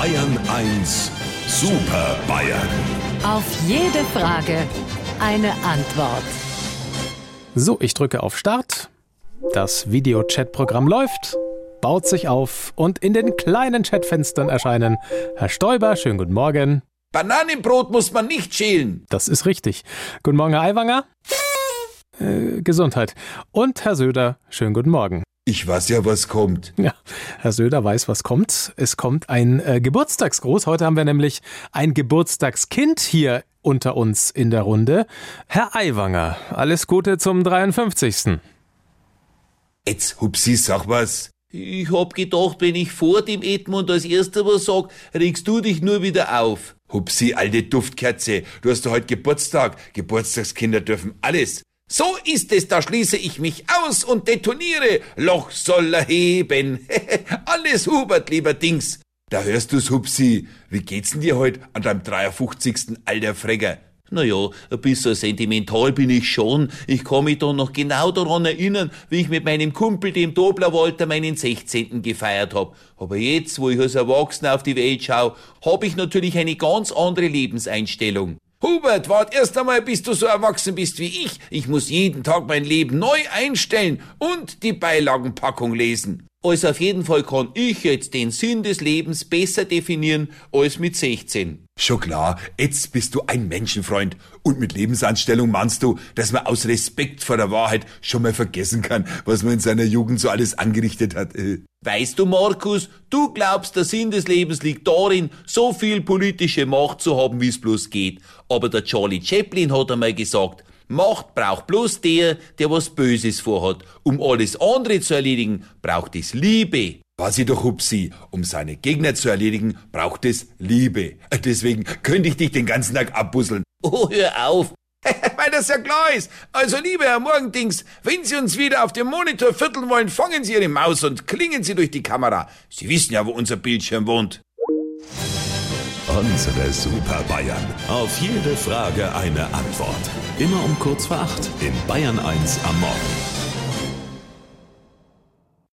Bayern 1 Super Bayern. Auf jede Frage eine Antwort. So, ich drücke auf Start. Das Videochat-Programm läuft, baut sich auf und in den kleinen Chatfenstern erscheinen Herr Stoiber, schönen guten Morgen. Bananenbrot muss man nicht schälen. Das ist richtig. Guten Morgen, Herr Aiwanger. Äh, Gesundheit. Und Herr Söder, schönen guten Morgen. Ich weiß ja, was kommt. Ja, Herr Söder weiß, was kommt. Es kommt ein äh, Geburtstagsgruß. Heute haben wir nämlich ein Geburtstagskind hier unter uns in der Runde. Herr Aiwanger, alles Gute zum 53. Jetzt, Hupsi, sag was. Ich hab gedacht, wenn ich vor dem Edmund als erster was sag, regst du dich nur wieder auf. Hupsi, alte Duftkerze, du hast doch heute Geburtstag. Geburtstagskinder dürfen alles. So ist es, da schließe ich mich aus und detoniere. Loch soll er heben. alles Hubert, lieber Dings. Da hörst du's, Hupsi. Wie geht's denn dir heute an deinem 53. alter Fregger? Naja, ein bisschen sentimental bin ich schon. Ich kann mich da noch genau daran erinnern, wie ich mit meinem Kumpel, dem Dobler Walter, meinen 16. gefeiert hab. Aber jetzt, wo ich als Erwachsener auf die Welt schau, hab ich natürlich eine ganz andere Lebenseinstellung. Hubert, wart erst einmal, bis du so erwachsen bist wie ich. Ich muss jeden Tag mein Leben neu einstellen und die Beilagenpackung lesen. Also auf jeden Fall kann ich jetzt den Sinn des Lebens besser definieren als mit 16. Schon klar, jetzt bist du ein Menschenfreund. Und mit Lebensanstellung meinst du, dass man aus Respekt vor der Wahrheit schon mal vergessen kann, was man in seiner Jugend so alles angerichtet hat. Weißt du, Markus, du glaubst, der Sinn des Lebens liegt darin, so viel politische Macht zu haben, wie es bloß geht. Aber der Charlie Chaplin hat einmal gesagt, Macht braucht bloß der, der was Böses vorhat. Um alles andere zu erledigen, braucht es Liebe. Weiß ich doch, Hupsi, um seine Gegner zu erledigen, braucht es Liebe. Deswegen könnte ich dich den ganzen Tag abbusseln. Oh, hör auf. Weil das ja klar ist. Also, lieber Herr Morgendings, wenn Sie uns wieder auf dem Monitor vierteln wollen, fangen Sie Ihre Maus und klingen Sie durch die Kamera. Sie wissen ja, wo unser Bildschirm wohnt. Unsere Super Bayern. Auf jede Frage eine Antwort. Immer um kurz vor acht in Bayern 1 am Morgen.